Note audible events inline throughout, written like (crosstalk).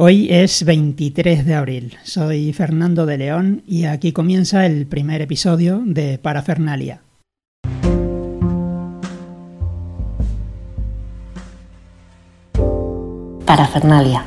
Hoy es 23 de abril. Soy Fernando de León y aquí comienza el primer episodio de Parafernalia. Parafernalia.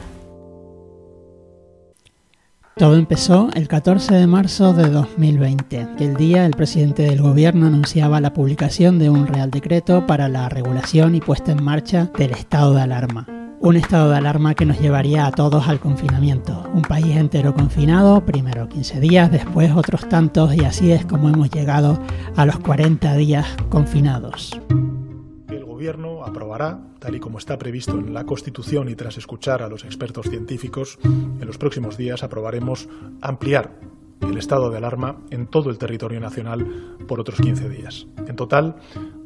Todo empezó el 14 de marzo de 2020, que el día el presidente del gobierno anunciaba la publicación de un Real Decreto para la regulación y puesta en marcha del estado de alarma. Un estado de alarma que nos llevaría a todos al confinamiento. Un país entero confinado, primero 15 días, después otros tantos y así es como hemos llegado a los 40 días confinados. El gobierno aprobará, tal y como está previsto en la Constitución y tras escuchar a los expertos científicos, en los próximos días aprobaremos ampliar el estado de alarma en todo el territorio nacional por otros 15 días. En total,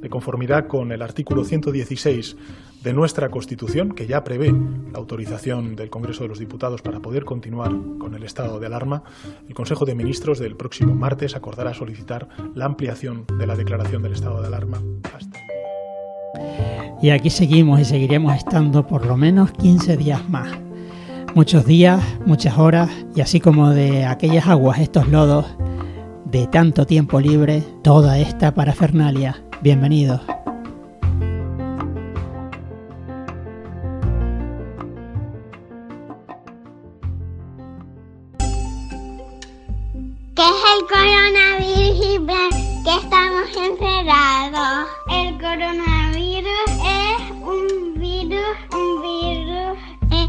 de conformidad con el artículo 116 de nuestra Constitución, que ya prevé la autorización del Congreso de los Diputados para poder continuar con el estado de alarma, el Consejo de Ministros del próximo martes acordará solicitar la ampliación de la declaración del estado de alarma hasta. Y aquí seguimos y seguiremos estando por lo menos 15 días más muchos días, muchas horas y así como de aquellas aguas, estos lodos, de tanto tiempo libre, toda esta parafernalia. Bienvenidos. Que estamos encerrados? El coronavirus es un virus, un virus, eh,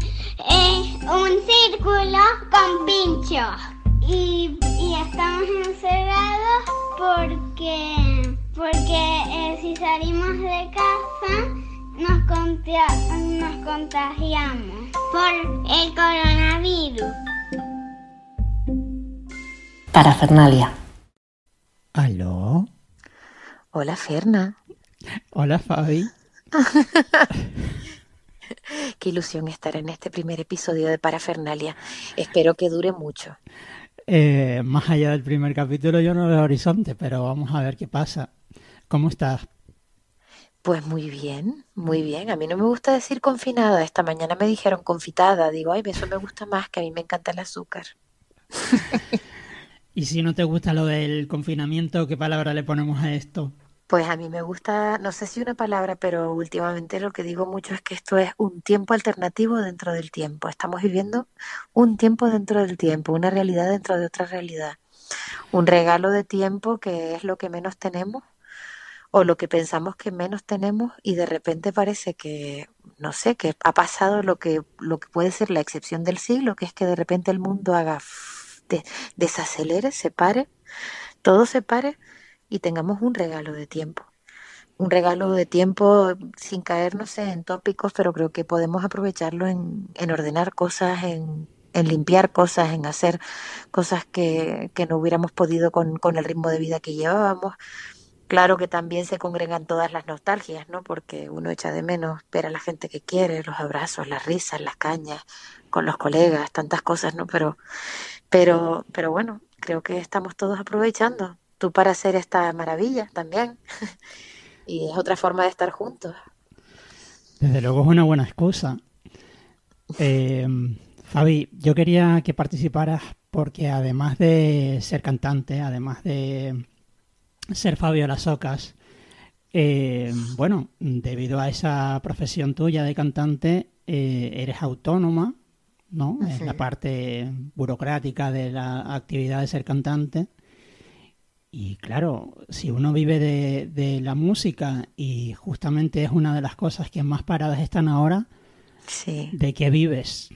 es un círculo con pinchos. Y, y estamos encerrados porque, porque eh, si salimos de casa nos, contia- nos contagiamos por el coronavirus. Parafernalia. ¿Aló? Hola, Ferna. Hola Fabi. (laughs) Qué ilusión estar en este primer episodio de Parafernalia. Espero que dure mucho. Eh, más allá del primer capítulo yo no veo horizonte, pero vamos a ver qué pasa. ¿Cómo estás? Pues muy bien, muy bien. A mí no me gusta decir confinada. Esta mañana me dijeron confitada. Digo, ay, eso me gusta más, que a mí me encanta el azúcar. (laughs) Y si no te gusta lo del confinamiento, ¿qué palabra le ponemos a esto? Pues a mí me gusta, no sé si una palabra, pero últimamente lo que digo mucho es que esto es un tiempo alternativo dentro del tiempo. Estamos viviendo un tiempo dentro del tiempo, una realidad dentro de otra realidad. Un regalo de tiempo que es lo que menos tenemos o lo que pensamos que menos tenemos y de repente parece que, no sé, que ha pasado lo que, lo que puede ser la excepción del siglo, que es que de repente el mundo haga, de- desacelere, se pare, todo se pare y tengamos un regalo de tiempo. Un regalo de tiempo sin caernos en tópicos, pero creo que podemos aprovecharlo en, en ordenar cosas, en, limpiar cosas, en hacer cosas que, que no hubiéramos podido con, con el ritmo de vida que llevábamos. Claro que también se congregan todas las nostalgias, ¿no? Porque uno echa de menos ver a la gente que quiere, los abrazos, las risas, las cañas, con los colegas, tantas cosas, ¿no? Pero, pero, pero bueno, creo que estamos todos aprovechando. Tú para hacer esta maravilla también. (laughs) Y es otra forma de estar juntos. Desde luego es una buena excusa. Eh, Fabi, yo quería que participaras porque además de ser cantante, además de ser Fabio Las Ocas, eh, bueno, debido a esa profesión tuya de cantante, eh, eres autónoma, ¿no? Es la Ujú. parte burocrática de la actividad de ser cantante. Y claro, si uno vive de, de la música y justamente es una de las cosas que más paradas están ahora, Sí. ¿de qué vives?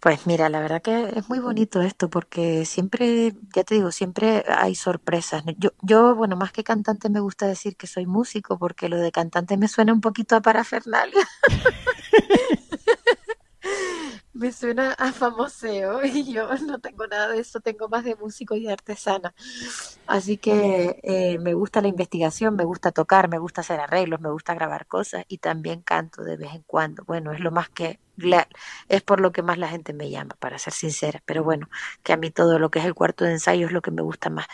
Pues mira, la verdad que es muy bonito esto porque siempre, ya te digo, siempre hay sorpresas. Yo, yo, bueno, más que cantante me gusta decir que soy músico porque lo de cantante me suena un poquito a parafernalia. (laughs) Me suena a famoseo (laughs) y yo no tengo nada de eso, tengo más de músico y de artesana. Así que eh, me gusta la investigación, me gusta tocar, me gusta hacer arreglos, me gusta grabar cosas y también canto de vez en cuando. Bueno, es lo más que, es por lo que más la gente me llama, para ser sincera. Pero bueno, que a mí todo lo que es el cuarto de ensayo es lo que me gusta más.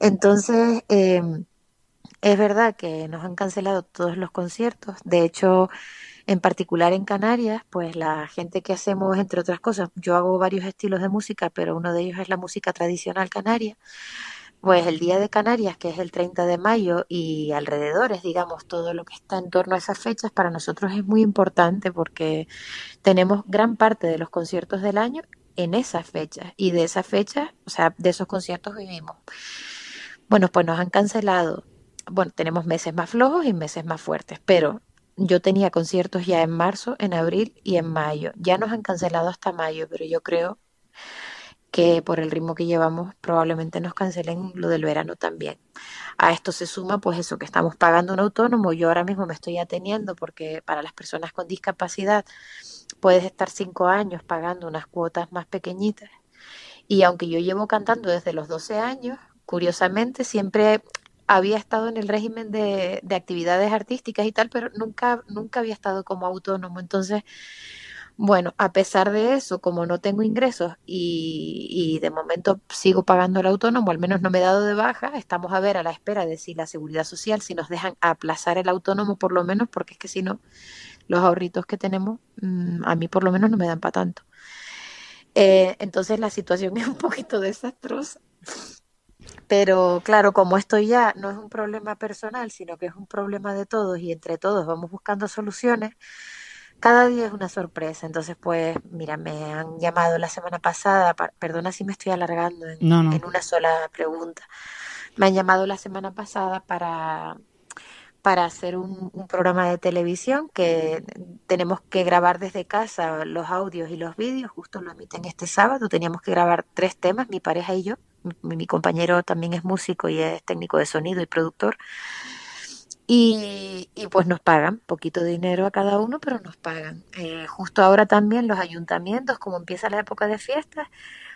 Entonces, eh, es verdad que nos han cancelado todos los conciertos. De hecho, En particular en Canarias, pues la gente que hacemos, entre otras cosas, yo hago varios estilos de música, pero uno de ellos es la música tradicional canaria. Pues el Día de Canarias, que es el 30 de mayo, y alrededores, digamos, todo lo que está en torno a esas fechas, para nosotros es muy importante porque tenemos gran parte de los conciertos del año en esas fechas y de esas fechas, o sea, de esos conciertos vivimos. Bueno, pues nos han cancelado. Bueno, tenemos meses más flojos y meses más fuertes, pero yo tenía conciertos ya en marzo, en abril y en mayo. Ya nos han cancelado hasta mayo, pero yo creo que por el ritmo que llevamos probablemente nos cancelen lo del verano también. A esto se suma pues eso que estamos pagando un autónomo, yo ahora mismo me estoy ateniendo porque para las personas con discapacidad puedes estar cinco años pagando unas cuotas más pequeñitas y aunque yo llevo cantando desde los 12 años, curiosamente siempre había estado en el régimen de, de actividades artísticas y tal, pero nunca, nunca había estado como autónomo. Entonces, bueno, a pesar de eso, como no tengo ingresos y, de momento sigo pagando el autónomo, al menos no me he dado de baja, estamos a ver a la espera de si la seguridad social, si nos dejan aplazar el autónomo por lo menos, porque es que si no, los ahorritos que tenemos, mm, a mí por lo menos no me dan para tanto. Eh, entonces la situación (laughs) es un poquito desastrosa. Pero claro, como esto ya no es un problema personal, sino que es un problema de todos y entre todos vamos buscando soluciones, cada día es una sorpresa. Entonces, pues, mira, me han llamado la semana pasada, perdona si me estoy alargando en, una sola pregunta. Me han llamado la semana pasada para, para hacer un, programa de televisión que tenemos que grabar desde casa los audios y los vídeos, justo lo emiten este sábado, teníamos que grabar tres temas, mi pareja y yo, mi compañero también es músico y es técnico de sonido y productor, y, pues nos pagan, poquito dinero a cada uno, pero nos pagan. Eh, justo ahora también los ayuntamientos, como empieza la época de fiestas,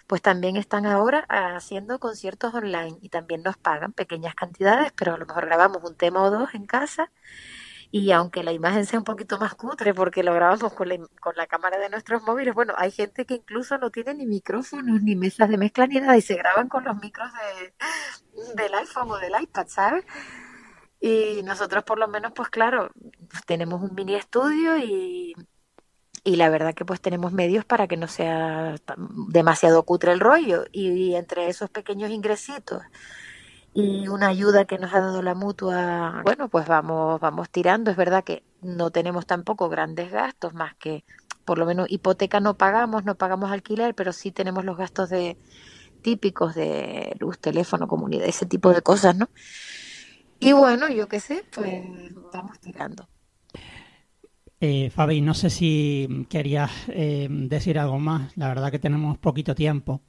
pues también están ahora haciendo conciertos online y también nos pagan pequeñas cantidades, pero a lo mejor grabamos un tema o dos en casa y aunque la imagen sea un poquito más cutre porque lo grabamos con la, con la cámara de nuestros móviles, bueno, hay gente que incluso no tiene ni micrófonos ni mesas de mezcla ni nada y se graban con los micros de, del iPhone o del iPad, ¿sabes? Y nosotros por lo menos, pues claro, tenemos un mini estudio y, y la verdad que pues tenemos medios para que no sea demasiado cutre el rollo. Y, entre esos pequeños ingresitos y una ayuda que nos ha dado la mutua, bueno, pues vamos, vamos tirando. Es verdad que no tenemos tampoco grandes gastos, más que por lo menos hipoteca no pagamos, no pagamos alquiler, pero sí tenemos los gastos de típicos de luz, teléfono, comunidad, ese tipo de cosas, ¿no? Y bueno, yo qué sé, pues vamos tirando. Eh, Fabi, no sé si querías eh, decir algo más. La verdad que tenemos poquito tiempo.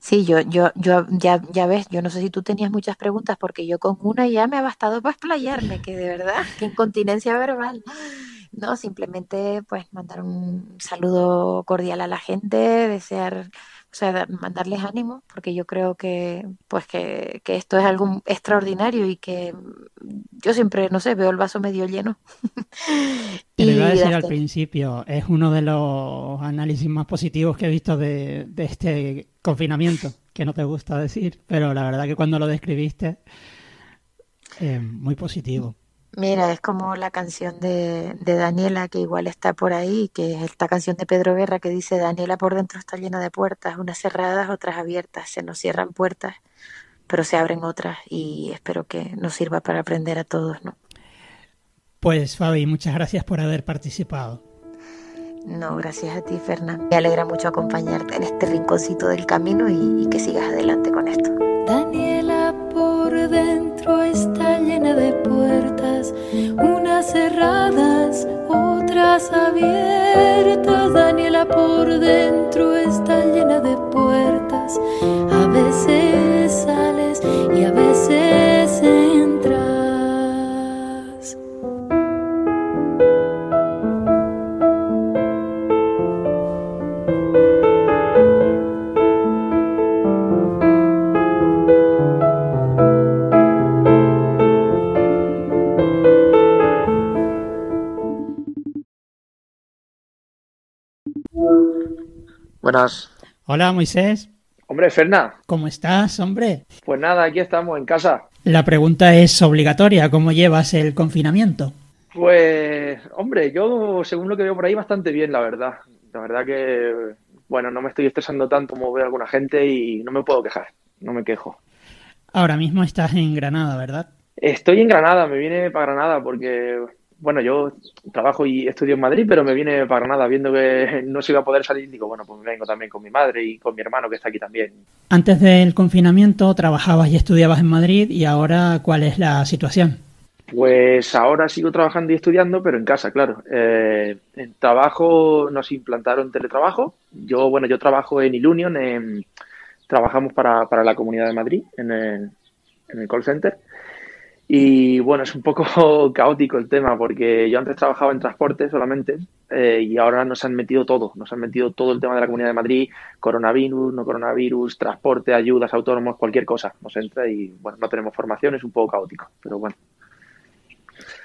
Sí, yo, yo, yo, ya, ya ves, yo no sé si tú tenías muchas preguntas porque yo con una ya me ha bastado para explayarme, que de verdad, (laughs) que incontinencia verbal. No, simplemente pues mandar un saludo cordial a la gente, desear o sea, mandarles ánimo, porque yo creo que, pues que, esto es algo extraordinario y que yo siempre, no sé, veo el vaso medio lleno. (laughs) y lo iba a decir al principio, es uno de los análisis más positivos que he visto de, de este confinamiento, que no te gusta decir, pero la verdad que cuando lo describiste, eh, muy positivo. Mira, es como la canción de, de, Daniela, que igual está por ahí, que es esta canción de Pedro Guerra que dice, Daniela por dentro está llena de puertas, unas cerradas, otras abiertas, se nos cierran puertas, pero se abren otras y espero que nos sirva para aprender a todos, ¿no? Pues Fabi, muchas gracias por haber participado. No, gracias a ti, Fernán. Me alegra mucho acompañarte en este rinconcito del camino y, y que sigas adelante con esto. Daniela por dentro está llena de puertas, unas cerradas, otras abiertas. Daniela por dentro está llena de puertas, a veces sales y a veces Buenas. Hola, Moisés. Hombre, Ferna. ¿Cómo estás, hombre? Pues nada, aquí estamos, en casa. La pregunta es obligatoria. ¿Cómo llevas el confinamiento? Pues, hombre, yo según lo que veo por ahí bastante bien, la verdad. La verdad que, bueno, no me estoy estresando tanto como veo alguna gente y no me puedo quejar, no me quejo. Ahora mismo estás en Granada, ¿verdad? Estoy en Granada, me viene para Granada porque, bueno, yo trabajo y estudio en Madrid, pero me viene para Granada viendo que no se iba a poder salir. Digo, bueno, pues vengo también con mi madre y con mi hermano que está aquí también. Antes del confinamiento trabajabas y estudiabas en Madrid y ahora, ¿cuál es la situación? Pues ahora sigo trabajando y estudiando, pero en casa, claro. Eh, en trabajo nos implantaron teletrabajo. Yo, bueno, yo trabajo en Ilunion, en, trabajamos para, para, la Comunidad de Madrid en el, en el call center. Y bueno, es un poco (laughs) caótico el tema porque yo antes trabajaba en transporte solamente eh, y ahora nos han metido todo, nos han metido todo el tema de la Comunidad de Madrid, coronavirus, no coronavirus, transporte, ayudas, autónomos, cualquier cosa nos entra y bueno, no tenemos formación, es un poco caótico, pero bueno.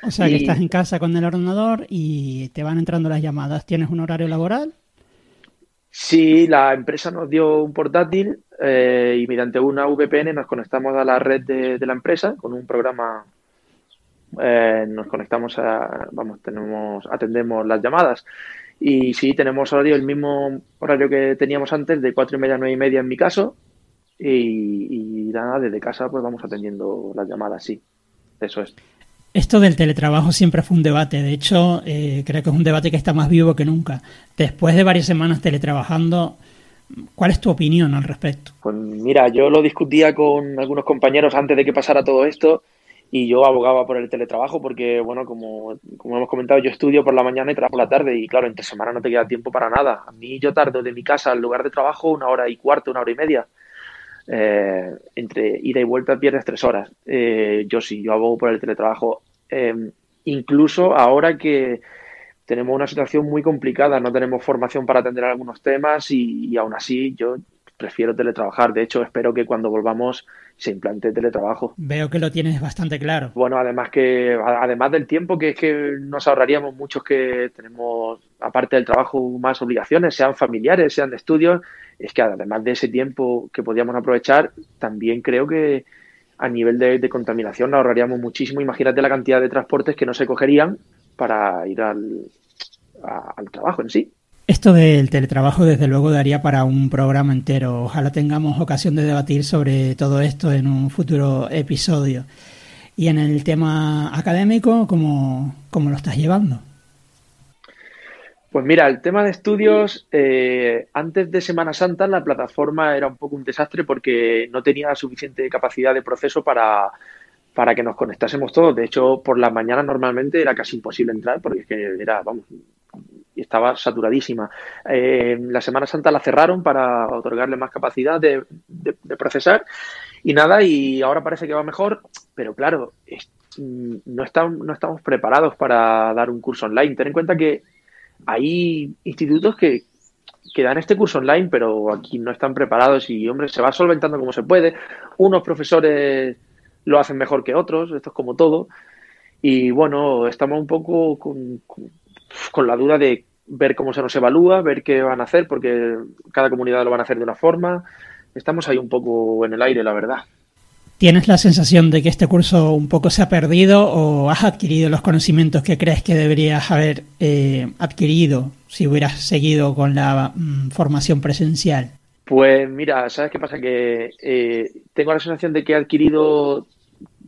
O sea, que estás en casa con el ordenador y te van entrando las llamadas. ¿Tienes un horario laboral? Sí, la empresa nos dio un portátil eh, y mediante una VPN nos conectamos a la red de, la empresa con un programa. Eh, nos conectamos a, vamos, tenemos, atendemos las llamadas y sí tenemos horario el mismo horario que teníamos antes de cuatro y media a nueve y media en mi caso y, y nada desde casa pues vamos atendiendo las llamadas sí eso es esto del teletrabajo siempre fue un debate, de hecho eh, creo que es un debate que está más vivo que nunca. Después de varias semanas teletrabajando, ¿cuál es tu opinión al respecto? Pues mira, yo lo discutía con algunos compañeros antes de que pasara todo esto y yo abogaba por el teletrabajo porque, bueno, como, como hemos comentado, yo estudio por la mañana y trabajo por la tarde y claro, entre semana no te queda tiempo para nada. A mí yo tardo de mi casa al lugar de trabajo una hora y cuarto, una hora y media. Eh, entre ida y vuelta pierdes tres horas. Eh, yo sí, yo abogo por el teletrabajo. Eh, incluso ahora que tenemos una situación muy complicada, no tenemos formación para atender algunos temas y, y aún así yo prefiero teletrabajar. De hecho, espero que cuando volvamos se implante teletrabajo. Veo que lo tienes bastante claro. Bueno, además que además del tiempo que es que nos ahorraríamos muchos que tenemos aparte del trabajo más obligaciones, sean familiares, sean de estudios, es que además de ese tiempo que podíamos aprovechar, también creo que a nivel de, de contaminación nos ahorraríamos muchísimo. Imagínate la cantidad de transportes que no se cogerían para ir al, a, al trabajo en sí. Esto del teletrabajo desde luego daría para un programa entero. Ojalá tengamos ocasión de debatir sobre todo esto en un futuro episodio. Y en el tema académico, ¿cómo, cómo lo estás llevando? Pues mira, el tema de estudios, eh, antes de Semana Santa la plataforma era un poco un desastre porque no tenía suficiente capacidad de proceso para, para que nos conectásemos todos. De hecho, por las mañanas normalmente era casi imposible entrar porque es que era, vamos, estaba saturadísima. Eh, la Semana Santa la cerraron para otorgarle más capacidad de, procesar y nada, y ahora parece que va mejor, pero claro, no, estamos, no estamos preparados para dar un curso online. Ten en cuenta que hay institutos que, que dan este curso online, pero aquí no están preparados y, hombre, se va solventando como se puede. Unos profesores lo hacen mejor que otros, esto es como todo. Y bueno, estamos un poco con, con, la duda de ver cómo se nos evalúa, ver qué van a hacer, porque cada comunidad lo van a hacer de una forma. Estamos ahí un poco en el aire, la verdad. ¿Tienes la sensación de que este curso un poco se ha perdido o has adquirido los conocimientos que crees que deberías haber eh, adquirido si hubieras seguido con la mm, formación presencial? Pues mira, ¿sabes qué pasa? Que eh, tengo la sensación de que he adquirido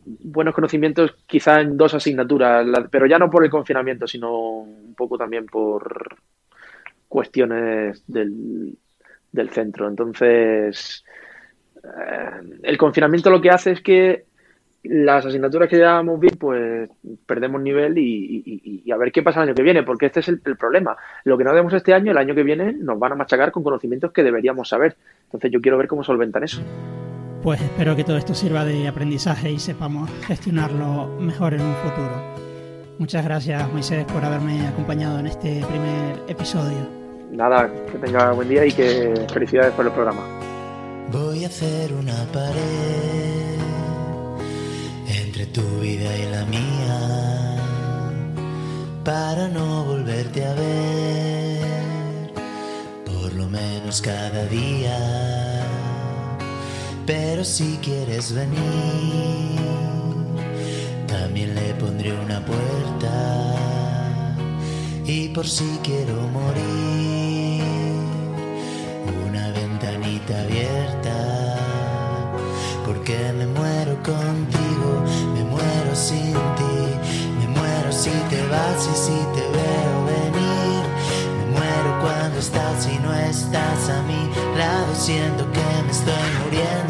buenos conocimientos quizá en dos asignaturas, pero ya no por el confinamiento, sino un poco también por cuestiones del, del centro. Entonces, eh, el confinamiento lo que hace es que las asignaturas que llevábamos bien, pues perdemos nivel y, y, y, a ver qué pasa el año que viene, porque este es el, el, problema. Lo que no vemos este año, el año que viene, nos van a machacar con conocimientos que deberíamos saber. Entonces yo quiero ver cómo solventan eso. Pues espero que todo esto sirva de aprendizaje y sepamos gestionarlo mejor en un futuro. Muchas gracias, Moisés, por haberme acompañado en este primer episodio. Nada, que tenga buen día y que felicidades por el programa. Voy a hacer una pared tu vida y la mía para no volverte a ver, por lo menos cada día. Pero si quieres venir, también le pondré una puerta. Y por si quiero morir, una ventanita abierta, porque me muero contigo, me muero sin ti, me muero si te vas y si te veo venir, me muero cuando estás y no estás a mi lado, siento que me estoy muriendo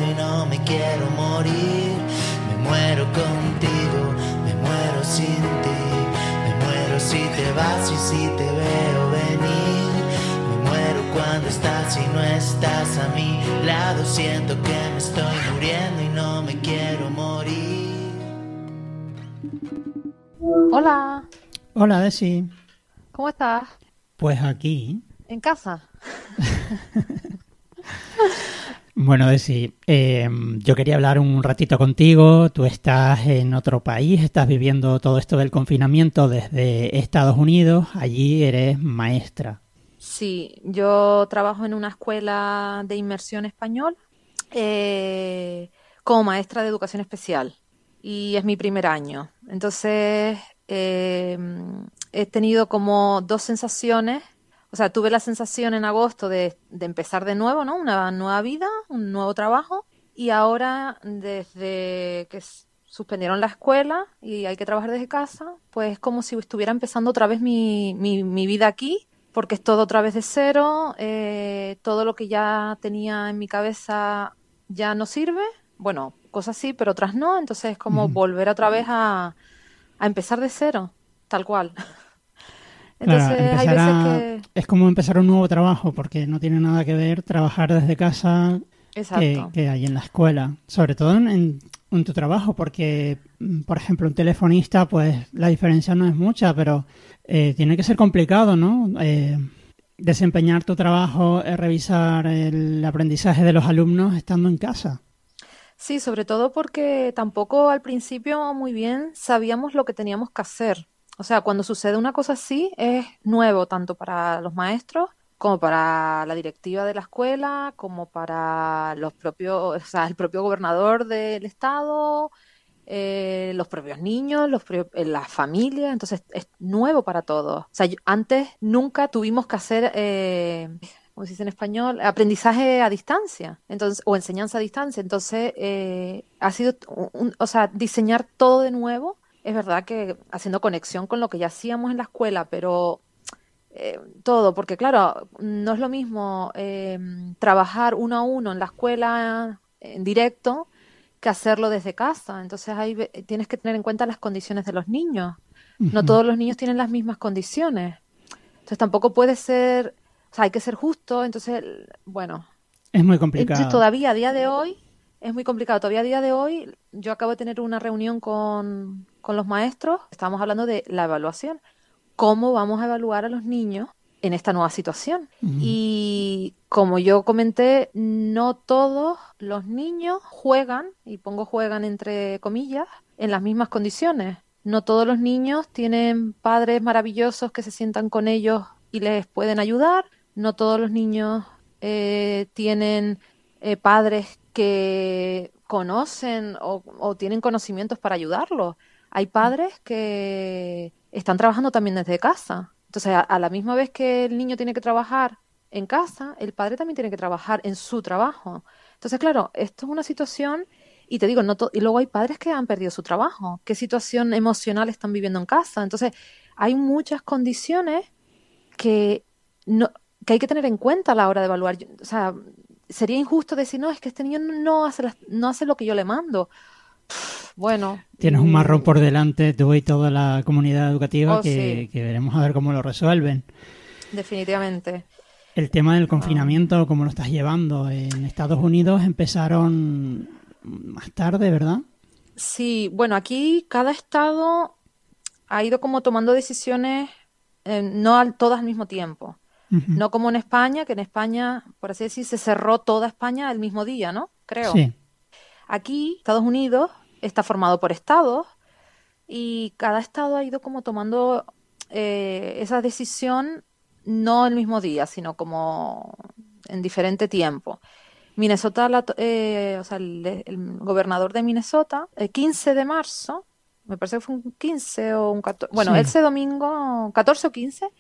cuando estás y no estás a mi lado, siento que me estoy muriendo y no me quiero morir. Hola, Hola, Desi. ¿cómo estás? Pues aquí. ¿En casa? (laughs) Bueno, Desi, eh, yo quería hablar un ratito contigo. Tú estás en otro país, estás viviendo todo esto del confinamiento desde Estados Unidos. Allí eres maestra. Sí, yo trabajo en una escuela de inmersión español eh, como maestra de educación especial y es mi primer año. Entonces, eh, he tenido como dos sensaciones. O sea, tuve la sensación en agosto de, empezar de nuevo, ¿no? Una nueva vida, un nuevo trabajo. Y ahora, desde que suspendieron la escuela y hay que trabajar desde casa, pues es como si estuviera empezando otra vez mi, mi, mi vida aquí, porque es todo otra vez de cero, eh, todo lo que ya tenía en mi cabeza ya no sirve. Bueno, cosas sí, pero otras no. Entonces es como volver otra vez a, a empezar de cero, tal cual. (laughs) Claro, Entonces hay veces a- que... Es como empezar un nuevo trabajo porque no tiene nada que ver trabajar desde casa que, que hay en la escuela. Sobre todo en, en- tu trabajo porque, mm, por ejemplo, un telefonista, pues la diferencia no es mucha, pero eh, tiene que ser complicado, ¿no? Eh, desempeñar tu trabajo, eh, revisar el aprendizaje de los alumnos estando en casa. Sí, sobre todo porque tampoco al principio muy bien sabíamos lo que teníamos que hacer. O sea, cuando sucede una cosa así es nuevo tanto para los maestros como para la directiva de la escuela, como para los propios, o sea, el propio gobernador del estado, eh, los propios niños, los pro- eh, las familias. Entonces es nuevo para todos. O sea, yo- antes nunca tuvimos que hacer eh, ¿cómo se dice en español? Aprendizaje a distancia, entonces, o enseñanza a distancia. Entonces, eh, ha sido, un- o sea, diseñar todo de nuevo. Es verdad que haciendo conexión con lo que ya hacíamos en la escuela, pero eh, todo, porque claro, no es lo mismo eh, trabajar uno a uno en la escuela en directo que hacerlo desde casa. Entonces, ahí tienes que tener en cuenta las condiciones de los niños. No todos los niños tienen las mismas condiciones. Entonces tampoco puede ser, o sea, hay que ser justo. Entonces, bueno, Es muy entonces complicado. todavía a día de hoy es muy complicado. Todavía a día de hoy yo acabo de tener una reunión con, con los maestros. Estábamos hablando de la evaluación. ¿Cómo vamos a evaluar a los niños en esta nueva situación? Y como yo comenté, no todos los niños juegan, y pongo juegan entre comillas, en las mismas condiciones. No todos los niños tienen padres maravillosos que se sientan con ellos y les pueden ayudar. No todos los niños eh, tienen eh, padres que conocen o, o tienen conocimientos para ayudarlos. Hay padres que están trabajando también desde casa. Entonces, a, a la misma vez que el niño tiene que trabajar en casa, el padre también tiene que trabajar en su trabajo. Entonces, claro, esto es una situación, y te digo, no y luego hay padres que han perdido su trabajo. ¿Qué situación emocional están viviendo en casa? Entonces, hay muchas condiciones que, no, que hay que tener en cuenta a la hora de evaluar. Yo- O sea, sería injusto decir, no, es que este niño no hace, las- no hace lo que yo le mando. Bueno. Tienes un marrón por delante, tú y toda la comunidad educativa, Oh, que, sí. que veremos a ver cómo lo resuelven. Definitivamente. El tema del confinamiento, ¿cómo lo estás llevando? En Estados Unidos empezaron más tarde, ¿verdad? Sí, bueno, aquí cada estado ha ido como tomando decisiones, eh, no al- todas al mismo tiempo. No como en España, que en España, por así decir, se cerró toda España el mismo día, ¿no? Creo. Sí. Aquí, Estados Unidos está formado por estados y cada estado ha ido como tomando eh, esa decisión no el mismo día, sino como en diferente tiempo. Minnesota, la eh, o sea, el, el gobernador de Minnesota, el 15 de marzo, me parece que fue un 15 o un 14, bueno, Sí. ese domingo, 14 o 15,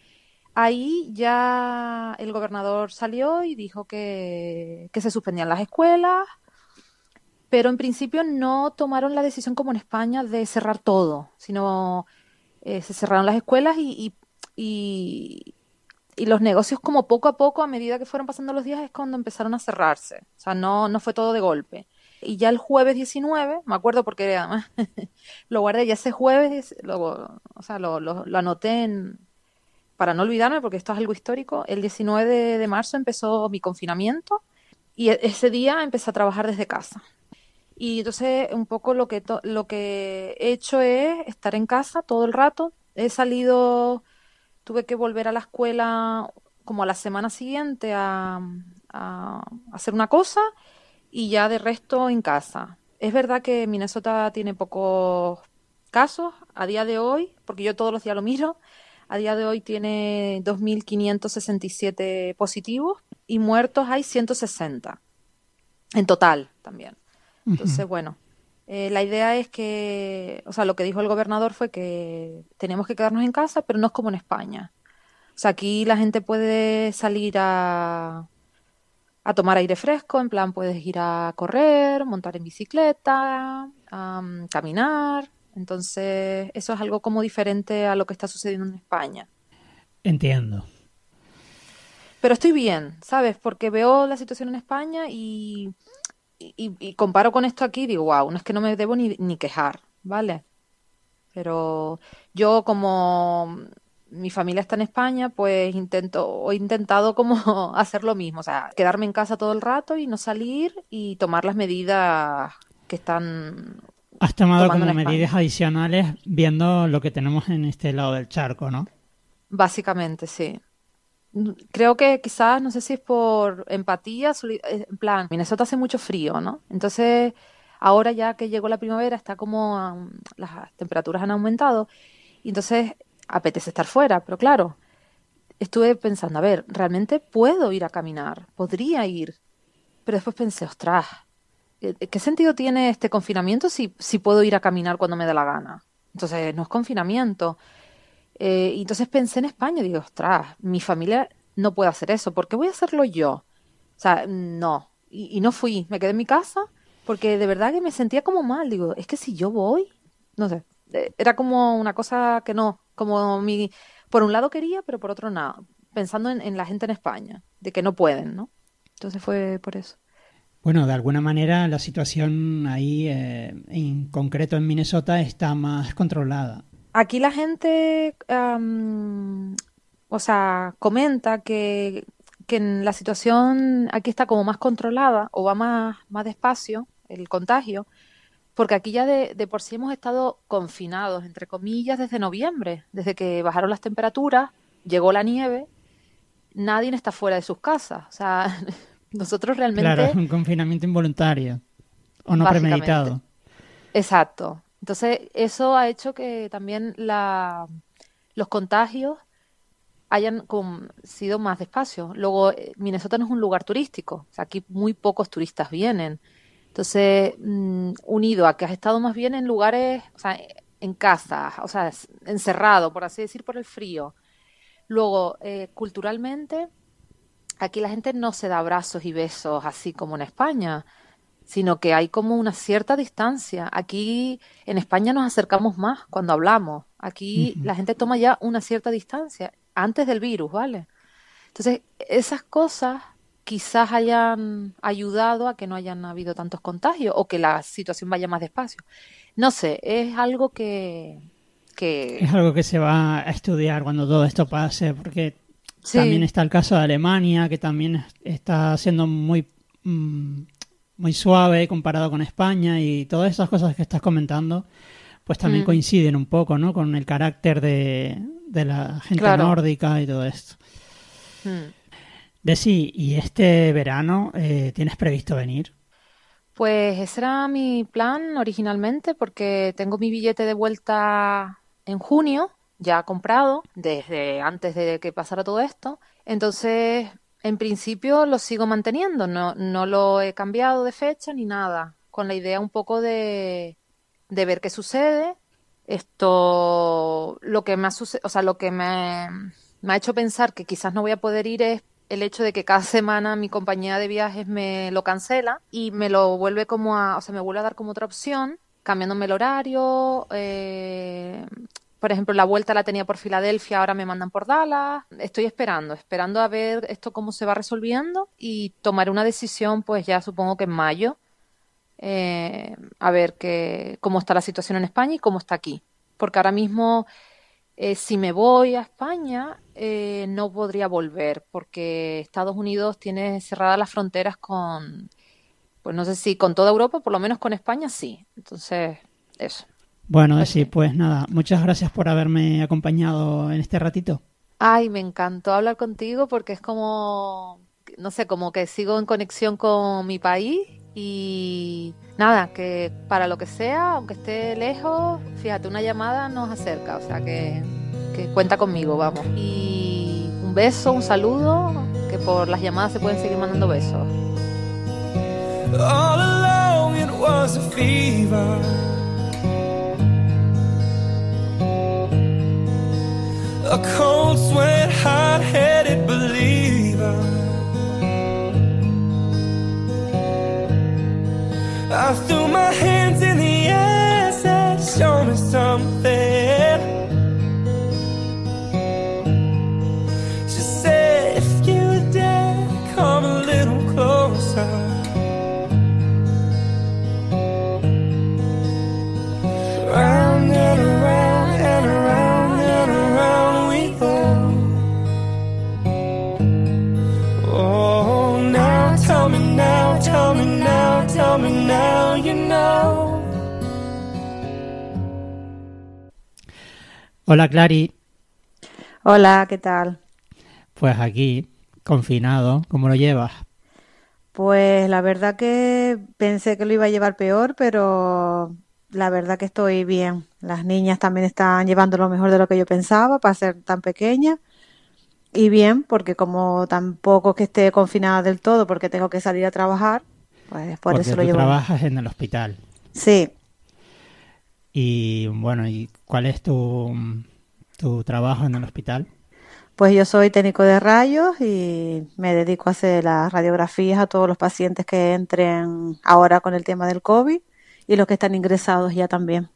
ahí ya el gobernador salió y dijo que, que se suspendían las escuelas, pero en principio no tomaron la decisión como en España de cerrar todo, sino eh, se cerraron las escuelas y, los negocios como poco a poco, a medida que fueron pasando los días, es cuando empezaron a cerrarse. O sea, no, no fue todo de golpe. Y ya el jueves 19, me acuerdo porque además (laughs) lo guardé ya ese jueves, lo, o sea, lo, anoté para no olvidarme, porque esto es algo histórico, el 19 de marzo empezó mi confinamiento y e, ese día empecé a trabajar desde casa. Y entonces un poco lo que, lo que he hecho es estar en casa todo el rato. He salido, tuve que volver a la escuela como a la semana siguiente a, a hacer una cosa y ya de resto en casa. Es verdad que Minnesota tiene pocos casos a día de hoy, porque yo todos los días lo miro. A día de hoy tiene 2.567 positivos y muertos hay 160 en total también. Entonces, bueno, eh, la idea es que, o sea, lo que dijo el gobernador fue que tenemos que quedarnos en casa, pero no es como en España. O sea, aquí la gente puede salir a, a tomar aire fresco, en plan puedes ir a correr, montar en bicicleta, caminar. Entonces, eso es algo como diferente a lo que está sucediendo en España. Entiendo. Pero estoy bien, ¿sabes? Porque veo la situación en España y, y, comparo con esto aquí y digo, wow, no es que no me debo ni, ni quejar, ¿vale? Pero yo como mi familia está en España, pues intento, he intentado como (laughs) hacer lo mismo, o sea, quedarme en casa todo el rato y no salir y tomar las medidas que están. Has tomado como medidas adicionales viendo lo que tenemos en este lado del charco, ¿no? Básicamente, sí. Creo que quizás, no sé si es por empatía, eh, en plan, Minnesota hace mucho frío, ¿no? Entonces, ahora ya que llegó la primavera, está como, las temperaturas han aumentado, y entonces apetece estar fuera, pero claro, estuve pensando, a ver, ¿realmente puedo ir a caminar? Podría ir. Pero después pensé, ostras, ¿qué sentido tiene este confinamiento si, si puedo ir a caminar cuando me dé la gana? Entonces, no es confinamiento. Eh, entonces pensé en España digo, ostras, mi familia no puede hacer eso, ¿por qué voy a hacerlo yo? O sea, no. Y, no fui, me quedé en mi casa porque de verdad que me sentía como mal. Digo, es que si yo voy, no sé, eh, era como una cosa que no, como mi, por un lado quería, pero por otro nada, pensando en, la gente en España, de que no pueden, ¿no? Entonces fue por eso. Bueno, de alguna manera la situación ahí, eh, en concreto en Minnesota, está más controlada. Aquí la gente, o sea, comenta que, que la situación aquí está como más controlada o va más, más despacio el contagio, porque aquí ya de, de, por sí hemos estado confinados, entre comillas, desde noviembre, desde que bajaron las temperaturas, llegó la nieve, nadie está fuera de sus casas. O sea, (laughs) nosotros realmente... Claro, es un confinamiento involuntario o no premeditado. Exacto. Entonces, eso ha hecho que también la, los contagios hayan sido más despacio. Luego, eh, Minnesota no es un lugar turístico. Aquí muy pocos turistas vienen. Entonces, mm, unido a que has estado más bien en lugares, o sea, en casa, o sea, encerrado, por así decir, por el frío. Luego, eh, culturalmente, aquí la gente no se da abrazos y besos así como en España, sino que hay como una cierta distancia. Aquí en España nos acercamos más cuando hablamos. Aquí la gente toma ya una cierta distancia antes del virus, ¿vale? Entonces, esas cosas quizás hayan ayudado a que no hayan habido tantos contagios o que la situación vaya más despacio. No sé, es algo que, que... Es algo que se va a estudiar cuando todo esto pase, porque también está el caso de Alemania, que también está siendo muy, mm, muy suave comparado con España y todas esas cosas que estás comentando, pues también mm. coinciden un poco, ¿no? Con el carácter de, de la gente nórdica y todo esto. Mm. Desi, ¿y este verano eh, tienes previsto venir? Pues ese era mi plan originalmente porque tengo mi billete de vuelta en junio, ya comprado, desde antes de que pasara todo esto. Entonces, en principio lo sigo manteniendo, no, no lo he cambiado de fecha ni nada, con la idea un poco de, de ver qué sucede. Esto, lo que me ha o sea, lo que me me ha hecho pensar que quizás no voy a poder ir es el hecho de que cada (laughs) semana mi compañía de viajes me lo cancela y me lo vuelve como a, o sea, me vuelve a dar como otra opción, cambiándome el horario, eh, por ejemplo, la vuelta la tenía por Filadelfia, ahora me mandan por Dallas. Estoy esperando, esperando a ver esto cómo se va resolviendo y tomar una decisión, pues ya supongo que en mayo, eh, a ver que, cómo está la situación en España y cómo está aquí. Porque ahora mismo, eh, si me voy a España, eh, no podría volver, porque Estados Unidos tiene cerradas las fronteras con, pues no sé si con toda Europa, por lo menos con España sí. Entonces, eso. Bueno, sí, pues nada, muchas gracias por haberme acompañado en este ratito. Ay, me encantó hablar contigo porque es como, no sé, como que sigo en conexión con mi país y nada, que para lo que sea, aunque esté lejos, fíjate, una llamada nos acerca, o sea que, que cuenta conmigo, vamos. Y un beso, un saludo, que por las llamadas se pueden seguir mandando besos. All along it was a fever. A cold sweat, hot headed believer. I threw my hands in the air, said, Show me something. Hola Clary, Hola, ¿qué tal? pues aquí, confinado, ¿cómo lo llevas? Pues la verdad que pensé que lo iba a llevar peor, pero la verdad que estoy bien. Las niñas también están llevando lo mejor de lo que yo pensaba para ser tan pequeñas. Y bien, porque como tampoco es que esté confinada del todo, porque tengo que salir a trabajar, pues por Porque eso lo tú llevo. trabajas en el hospital. Sí, Y bueno, ¿y cuál es tu, tu trabajo en el hospital? pues yo soy técnico de rayos y me dedico a hacer las radiografías a todos los pacientes que entren ahora con el tema del COVID y los que están ingresados ya también.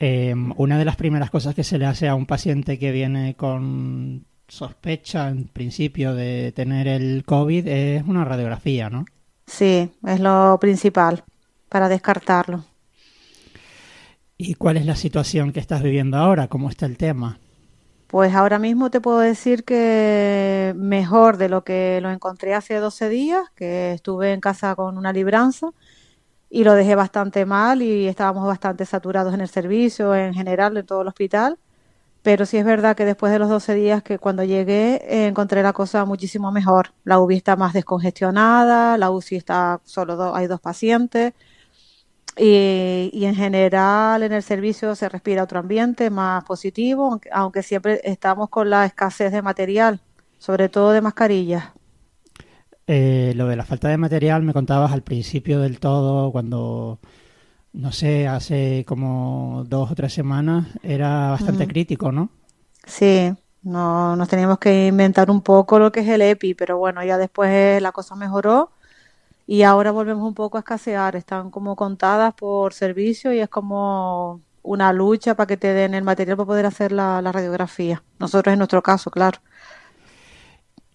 Eh, una de las primeras cosas que se le hace a un paciente que viene con sospecha, en principio, de tener el COVID es una radiografía, ¿no? Sí, es lo principal para descartarlo. ¿Y cuál es la situación que estás viviendo ahora? ¿Cómo está el tema? Pues ahora mismo te puedo decir que mejor de lo que lo encontré hace 12 días, que estuve en casa con una libranza y lo dejé bastante mal y estábamos bastante saturados en el servicio, en general, en todo el hospital. Pero sí es verdad que después de los 12 días que cuando llegué eh, encontré la cosa muchísimo mejor. La UBI está más descongestionada, la UCI está solo hay dos pacientes y, y en general en el servicio se respira otro ambiente más positivo, aunque, aunque siempre estamos con la escasez de material, sobre todo de mascarillas. Eh, lo de la falta de material me contabas al principio del todo, cuando, no sé, hace como dos o tres semanas, era bastante crítico, ¿no? Sí, no, nos teníamos que inventar un poco lo que es el EPI, pero bueno, ya después la cosa mejoró y ahora volvemos un poco a escasear. Están como contadas por servicio y es como una lucha para que te den el material para poder hacer la, la radiografía. Nosotros en nuestro caso, claro.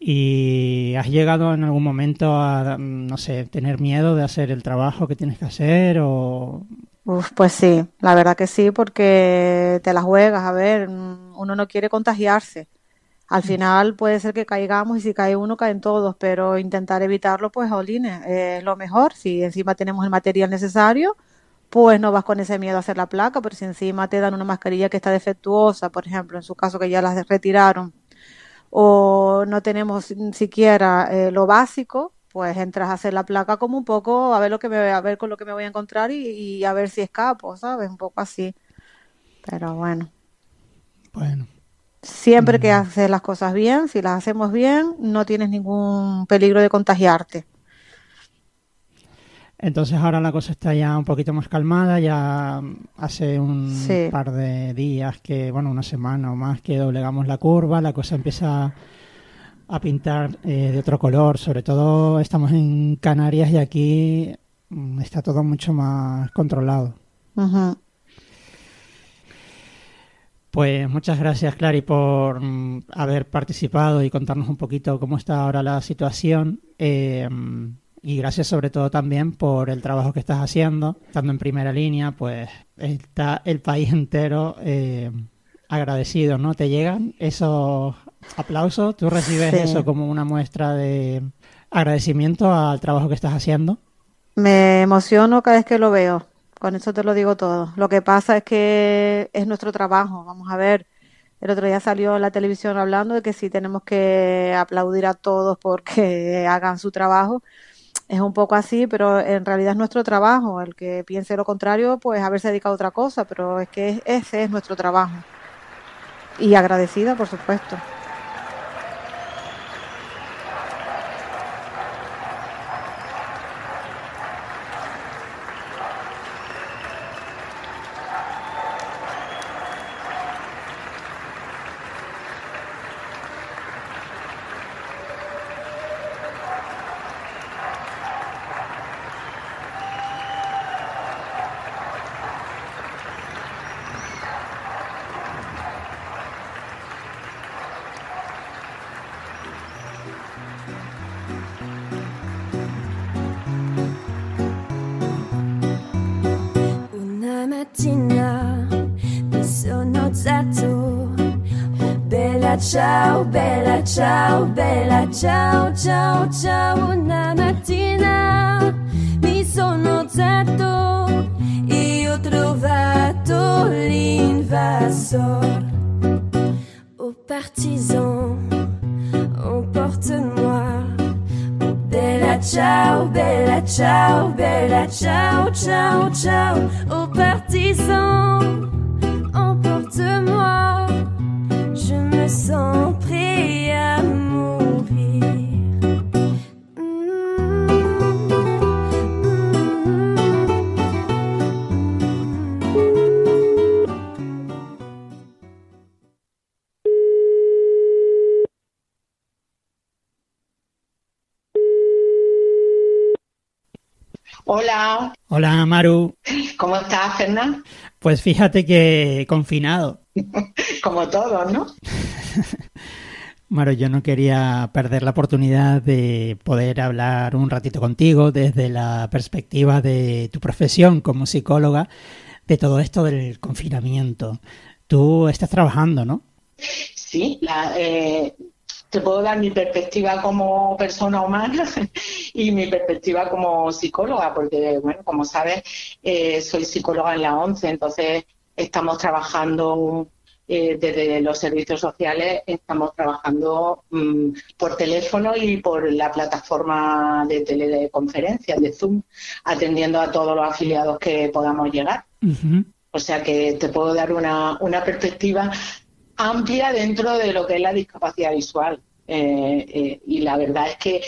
¿Y has llegado en algún momento a, no sé, tener miedo de hacer el trabajo que tienes que hacer o... Uf, pues sí, la verdad que sí, porque te la juegas. A ver, mm, uno no quiere contagiarse. Al final puede ser que caigamos y si cae uno, caen todos, pero intentar evitarlo, pues, jolines, es lo mejor. Si encima tenemos el material necesario, pues no vas con ese miedo a hacer la placa, pero si encima te dan una mascarilla que está defectuosa, por ejemplo, en su caso que ya las retiraron, o no tenemos siquiera eh, lo básico, pues entras a hacer la placa como un poco a ver lo que me a ver con lo que me voy a encontrar y, y a ver si escapo, ¿sabes? Un poco así. Pero bueno, Bueno, siempre que haces las cosas bien, si las hacemos bien, no tienes ningún peligro de contagiarte. Entonces ahora la cosa está ya un poquito más calmada, ya hace un Sí. par de días que, bueno, una semana o más que doblegamos la curva, la cosa empieza a pintar eh, de otro color, sobre todo estamos en Canarias y aquí mm, está todo mucho más controlado. Ujú. Pues muchas gracias, Clary, por mm, haber participado y contarnos un poquito cómo está ahora la situación. Eh, y gracias sobre todo también por el trabajo que estás haciendo, estando en primera línea, pues está el país entero eh, agradecido, ¿no? ¿Te llegan esos aplausos? ¿Tú recibes Sí. eso como una muestra de agradecimiento al trabajo que estás haciendo? Me emociono cada vez que lo veo. Con eso te lo digo todo. Lo que pasa es que es nuestro trabajo. Vamos a ver. El otro día salió la televisión hablando de que sí tenemos que aplaudir a todos porque (laughs) hagan su trabajo. Es un poco así, pero en realidad es nuestro trabajo. El que piense lo contrario, pues haberse dedicado a otra cosa, pero es que ese es nuestro trabajo. Y agradecida, por supuesto. Ciao, bella ciao, bella ciao, ciao, ciao. Una mattina Hola, Maru. ¿cómo estás, Fernán? Pues fíjate que confinado. (laughs) Como todos, ¿no? (laughs) Maro, yo no quería perder la oportunidad de poder hablar un ratito contigo desde la perspectiva de tu profesión como psicóloga de todo esto del confinamiento. Tú estás trabajando, ¿no? Sí, la, eh, te puedo dar mi perspectiva como persona humana (laughs) y mi perspectiva como psicóloga, porque, bueno, como sabes, eh, soy psicóloga en la ONCE, entonces estamos trabajando eh, desde los servicios sociales, estamos trabajando mm, por teléfono y por la plataforma de teleconferencias, de Zoom, atendiendo a todos los afiliados que podamos llegar. O sea que te puedo dar una, una perspectiva amplia dentro de lo que es la discapacidad visual. Eh, eh, y la verdad es que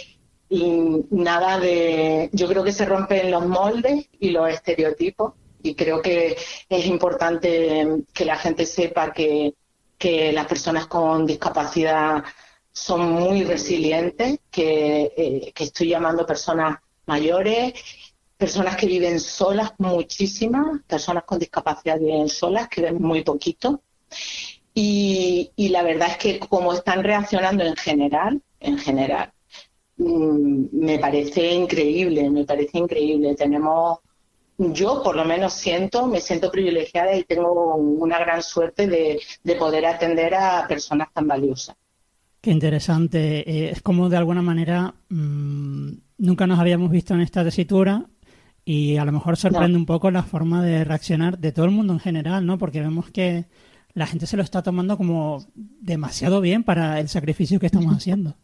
y nada de. Yo creo que se rompen los moldes y los estereotipos. Y creo que es importante que la gente sepa que, que las personas con discapacidad son muy resilientes, que, eh, que estoy llamando personas mayores, personas que viven solas, muchísimas, personas con discapacidad viven solas, que ven muy poquito. Y, y la verdad es que como están reaccionando en general, en general, mm, me parece increíble, me parece increíble. Tenemos, yo por lo menos siento, me siento privilegiada y tengo una gran suerte de, de poder atender a personas tan valiosas. Qué interesante. Eh, es como de alguna manera mm, nunca nos habíamos visto en esta tesitura y a lo mejor sorprende No. un poco la forma de reaccionar de todo el mundo en general, ¿no? Porque vemos que la gente se lo está tomando como demasiado bien para el sacrificio que estamos (laughs) haciendo.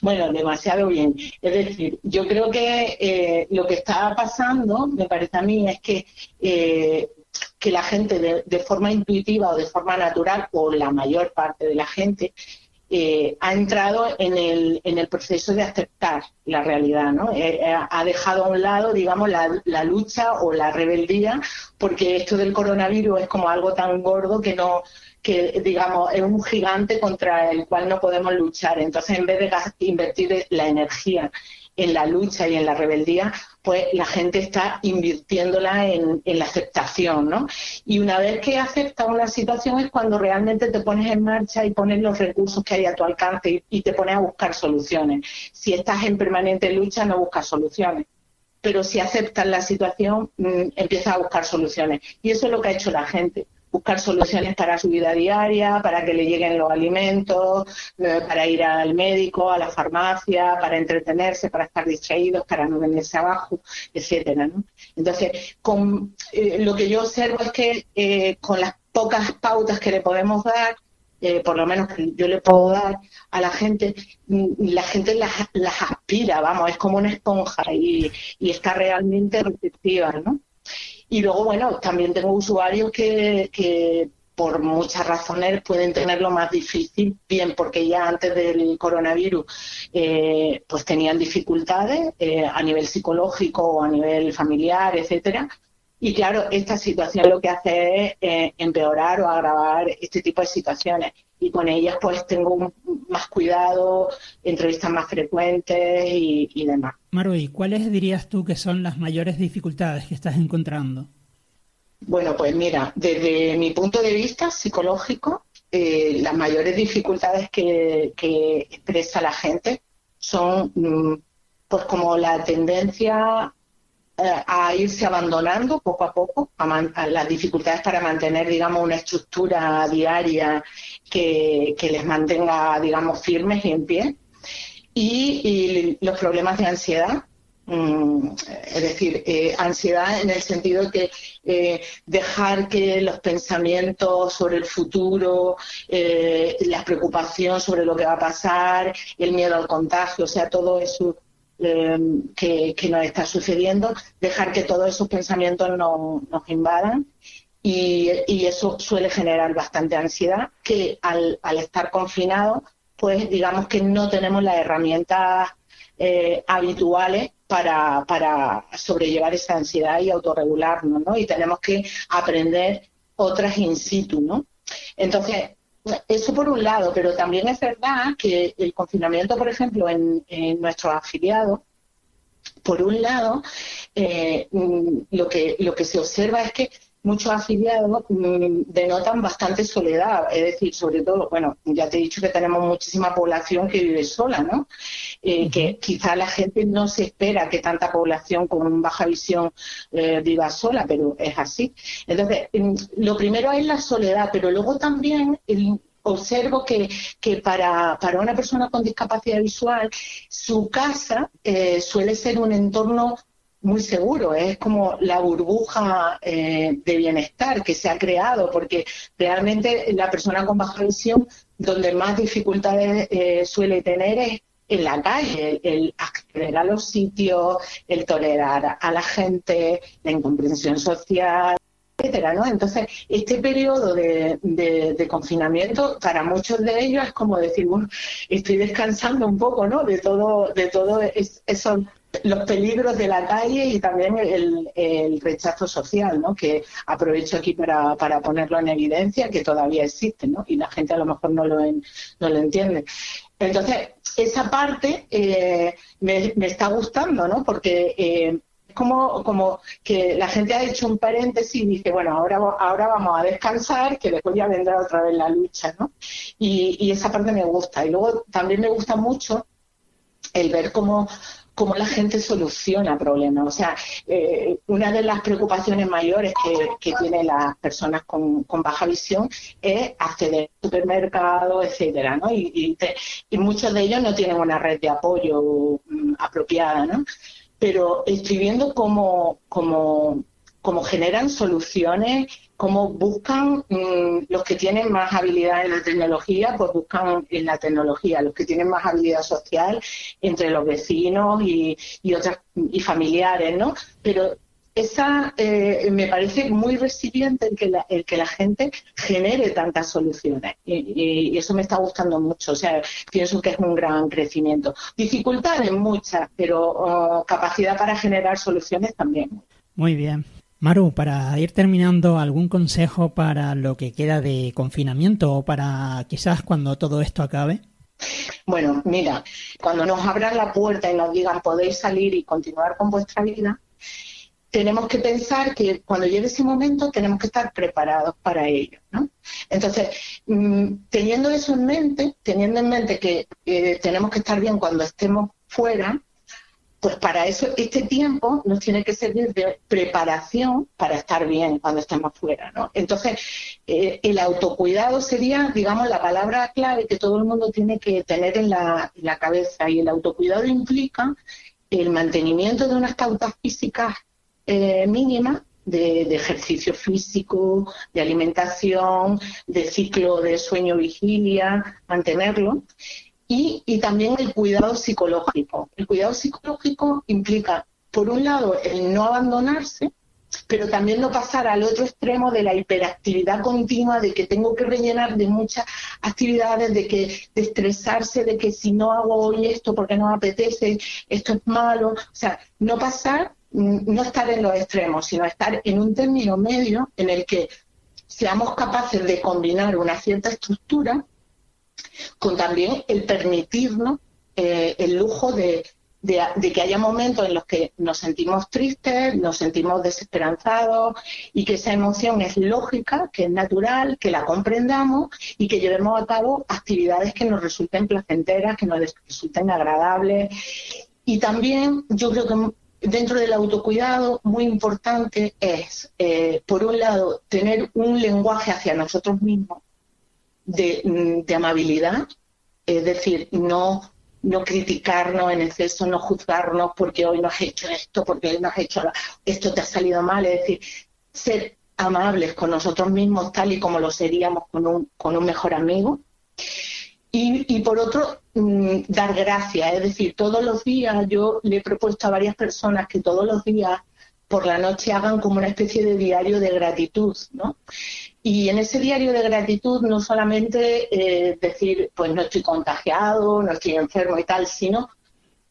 Bueno, demasiado bien. Es decir, yo creo que eh, lo que está pasando, me parece a mí, es que, eh, que la gente de, de forma intuitiva o de forma natural, o la mayor parte de la gente, eh, ha entrado en el, en el proceso de aceptar la realidad, ¿no? Eh, eh, ha dejado a un lado, digamos, la, lucha o la rebeldía, porque esto del coronavirus es como algo tan gordo que no que digamos es un gigante contra el cual no podemos luchar. Entonces, en vez de invertir la energía en la lucha y en la rebeldía, pues la gente está invirtiéndola en, la aceptación, ¿no? Y una vez que aceptas una situación es cuando realmente te pones en marcha y pones los recursos que hay a tu alcance y, y te pones a buscar soluciones. Si estás en permanente lucha, no buscas soluciones. Pero si aceptas la situación, mm, empiezas a buscar soluciones. Y eso es lo que ha hecho la gente buscar soluciones para su vida diaria, para que le lleguen los alimentos, eh, para ir al médico, a la farmacia, para entretenerse, para estar distraídos, para no venirse abajo, etcétera, ¿no? Entonces, eh, lo que yo observo es que eh, con las pocas pautas que le podemos dar, eh, por lo menos que yo le puedo dar a la gente, mm, la gente las, las aspira, vamos, es como una esponja y, y está realmente receptiva, ¿no? Y luego, bueno, también tengo usuarios que, que por muchas razones pueden tenerlo más difícil, bien porque ya antes del coronavirus eh, pues tenían dificultades eh, a nivel psicológico o a nivel familiar, etcétera. Y claro, esta situación lo que hace es eh, empeorar o agravar este tipo de situaciones. Y con ellas pues tengo un- más cuidado, entrevistas más frecuentes y, y demás. Maru, ¿y cuáles dirías tú que son las mayores dificultades que estás encontrando? Bueno, pues mira, desde mi punto de vista psicológico, eh, las mayores dificultades que, que expresa la gente son mm, pues como la tendencia a irse abandonando poco a poco, a man- a las dificultades para mantener, digamos, una estructura diaria que, que les mantenga, digamos, firmes y en pie, y, y los problemas de ansiedad. Mm, es decir, eh, ansiedad en el sentido de que eh, dejar que los pensamientos sobre el futuro, eh, la preocupación sobre lo que va a pasar, el miedo al contagio, o sea, todo eso eh, que, nos está sucediendo, dejar que todos esos pensamientos no- nos invadan y, eso suele generar bastante ansiedad que al, al estar confinados, pues digamos que no tenemos las herramientas eh, habituales para, para sobrellevar esa ansiedad y autorregularnos, ¿no? Y tenemos que aprender otras in situ, ¿no? Entonces, eso por un lado, pero también es verdad que el confinamiento, por ejemplo, en, en nuestros afiliados, por un lado, eh, mm, lo, que, lo que se observa es que muchos afiliados denotan bastante soledad, es decir, sobre todo, bueno, ya te he dicho que tenemos muchísima población que vive sola, ¿no? Eh, Que quizá la gente no se espera que tanta población con baja visión eh, viva sola, pero es así. Entonces, mm, lo primero es la soledad, pero luego también el- observo que, que para, para una persona con discapacidad visual, su casa eh, suele ser un entorno muy seguro, es como la burbuja eh, de bienestar que se ha creado, porque realmente la persona con baja visión, donde más dificultades eh, suele tener es en la calle, el acceder a los sitios, el tolerar a la gente, la incomprensión social, etcétera, ¿no? Entonces, este periodo de confinamiento para muchos de ellos es como decir, bueno, estoy descansando un poco, ¿no? De todo, de todo es- esos los peligros de la calle y también el, rechazo social, ¿no? Que aprovecho aquí para, para ponerlo en evidencia, que todavía existe, ¿no? Y la gente a lo mejor no lo, en- no lo entiende. Entonces, esa parte eh, me, me está gustando, ¿no? Porque eh, es como, como que la gente ha hecho un paréntesis y dice, bueno, ahora, ahora vamos a descansar, que después ya vendrá otra vez la lucha, ¿no? Y, y esa parte me gusta. Y luego también me gusta mucho el ver cómo, cómo la gente soluciona problemas. O sea, eh, una de las preocupaciones mayores que, que tienen las personas con, baja visión es acceder al supermercado, etcétera, ¿no? Y muchos de ellos no tienen una red de apoyo mm, apropiada, ¿no? Pero estoy viendo cómo, cómo, cómo generan soluciones, cómo buscan mm, los que tienen más habilidad en la tecnología, pues buscan en la tecnología, los que tienen más habilidad social entre los vecinos y, y otras y familiares, ¿no? Pero esa eh, me parece muy resiliente el que, la, el que la gente genere tantas soluciones y, eso me está gustando mucho. O sea, pienso que es un gran crecimiento. Dificultades muchas, pero oh, capacidad para generar soluciones también. Muy bien. Maru, para ir terminando, ¿algún consejo para lo que queda de confinamiento o para quizás cuando todo esto acabe? Bueno, mira, cuando nos abran la puerta y nos digan podéis salir y continuar con vuestra vida, tenemos que pensar que cuando llegue ese momento tenemos que estar preparados para ello, ¿no? Entonces, mm, teniendo eso en mente, teniendo en mente que eh, tenemos que estar bien cuando estemos fuera, pues para eso este tiempo nos tiene que servir de preparación para estar bien cuando estemos fuera, ¿no? Entonces, eh, el autocuidado sería, digamos, la palabra clave que todo el mundo tiene que tener en la, en la cabeza y el autocuidado implica el mantenimiento de unas pautas físicas eh, mínimas de, de, ejercicio físico, de alimentación, de ciclo de sueño-vigilia, mantenerlo. Y, y, también el cuidado psicológico. El cuidado psicológico implica, por un lado, el no abandonarse, pero también no pasar al otro extremo de la hiperactividad continua, de que tengo que rellenar de muchas actividades, de que de estresarse, de que si no hago hoy esto porque no me apetece, esto es malo. O sea, no pasar, mm, no estar en los extremos, sino estar en un término medio en el que seamos capaces de combinar una cierta estructura con también el permitirnos eh, el lujo de, que haya momentos en los que nos sentimos tristes, nos sentimos desesperanzados y que esa emoción es lógica, que es natural, que la comprendamos y que llevemos a cabo actividades que nos resulten placenteras, que nos resulten agradables. Y también yo creo que dentro del autocuidado muy importante es, eh, por un lado, tener un lenguaje hacia nosotros mismos de, de amabilidad, es decir, no no criticarnos en exceso, no juzgarnos porque hoy no has hecho esto, porque hoy no has hecho esto te ha salido mal, es decir, ser amables con nosotros mismos tal y como lo seríamos con un, con un mejor amigo. Y, y por otro, mmm, dar gracias, es decir, todos los días yo le he propuesto a varias personas que todos los días por la noche hagan como una especie de diario de gratitud, ¿no? Y en ese diario de gratitud no solamente eh, decir, pues no estoy contagiado, no estoy enfermo y tal, sino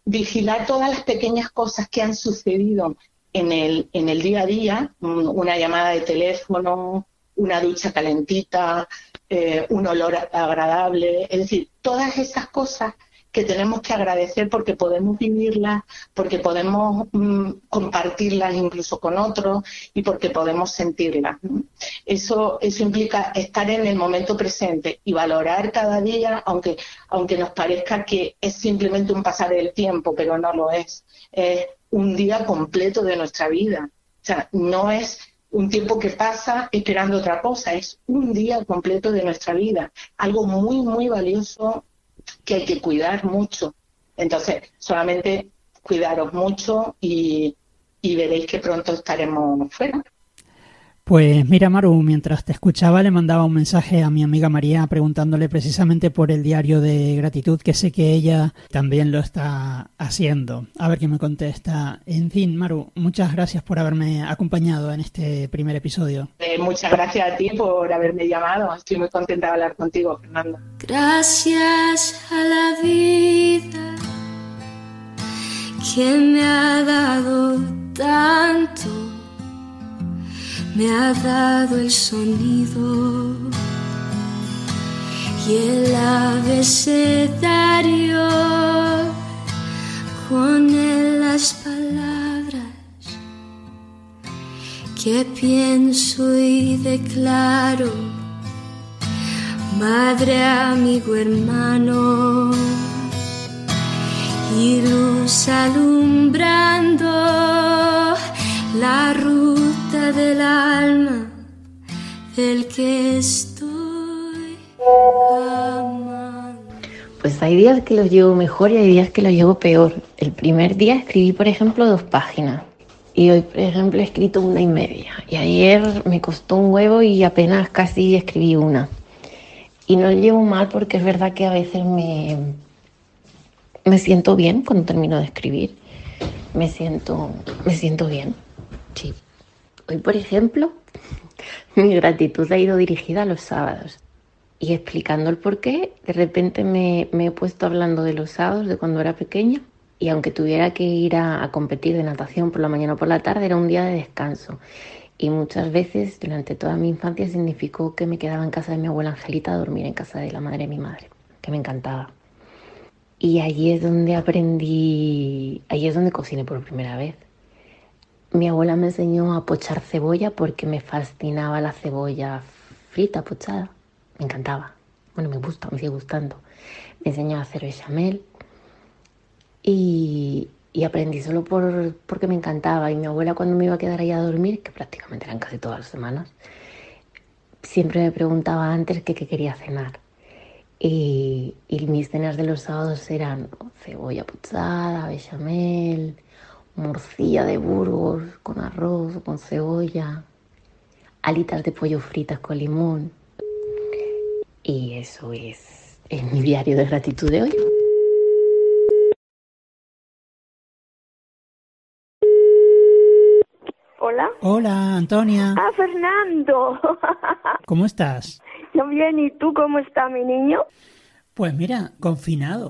vigilar todas las pequeñas cosas que han sucedido en el, en el día a día, una llamada de teléfono, una ducha calentita, eh, un olor agradable, es decir, todas esas cosas que tenemos que agradecer porque podemos vivirlas, porque podemos mm, compartirlas incluso con otros y porque podemos sentirlas. Eso, eso implica estar en el momento presente y valorar cada día, aunque, aunque nos parezca que es simplemente un pasar del tiempo, pero no lo es. Es un día completo de nuestra vida. O sea, no es un tiempo que pasa esperando otra cosa, es un día completo de nuestra vida, algo muy, muy valioso que hay que cuidar mucho. Entonces, solamente cuidaros mucho y, y veréis que pronto estaremos fuera. Pues mira, Maru, mientras te escuchaba le mandaba un mensaje a mi amiga María preguntándole precisamente por el diario de gratitud, que sé que ella también lo está haciendo. A ver qué me contesta. En fin, Maru, muchas gracias por haberme acompañado en este primer episodio. Eh, muchas gracias a ti por haberme llamado. Estoy muy contenta de hablar contigo, Fernando. Gracias a la vida que me ha dado tanto me ha dado el sonido y el abecedario con él las palabras que pienso y declaro. Madre amigo hermano y luz alumbrando la ruta del alma del que estoy amando. Pues hay días que los llevo mejor y hay días que los llevo peor. El primer día escribí, por ejemplo, dos páginas. Y hoy, por ejemplo, he escrito una y media. Y ayer me costó un huevo y apenas casi escribí una. Y no lo llevo mal porque es verdad que a veces me, me siento bien cuando termino de escribir. Me siento, me siento bien noche. Hoy, por ejemplo, (laughs) mi gratitud ha ido dirigida a los sábados. Y explicando el por qué, de repente me, he puesto hablando de los sábados de cuando era pequeña. Y aunque tuviera que ir a, a competir de natación por la mañana o por la tarde, era un día de descanso. Y muchas veces durante toda mi infancia significó que me quedaba en casa de mi abuela Angelita a dormir en casa de la madre de mi madre, que me encantaba. Y allí es donde aprendí, allí es donde cociné por primera vez. Mi abuela me enseñó a pochar cebolla porque me fascinaba la cebolla frita, pochada. Me encantaba. Bueno, me gusta, me sigue gustando. Me enseñó a hacer bechamel. Y, y aprendí solo por, porque me encantaba. Y mi abuela cuando me iba a quedar ahí a dormir, que prácticamente eran casi todas las semanas, siempre me preguntaba antes que qué quería cenar. Y, y mis cenas de los sábados eran cebolla pochada, bechamel, morcilla de Burgos con arroz, con cebolla, alitas de pollo fritas con limón. Y eso es, es mi diario de gratitud de hoy. Hola. Hola, Antonia. Ah, Fernando. (laughs) ¿Cómo estás? Yo bien, ¿y tú cómo está mi niño? Pues mira, confinado.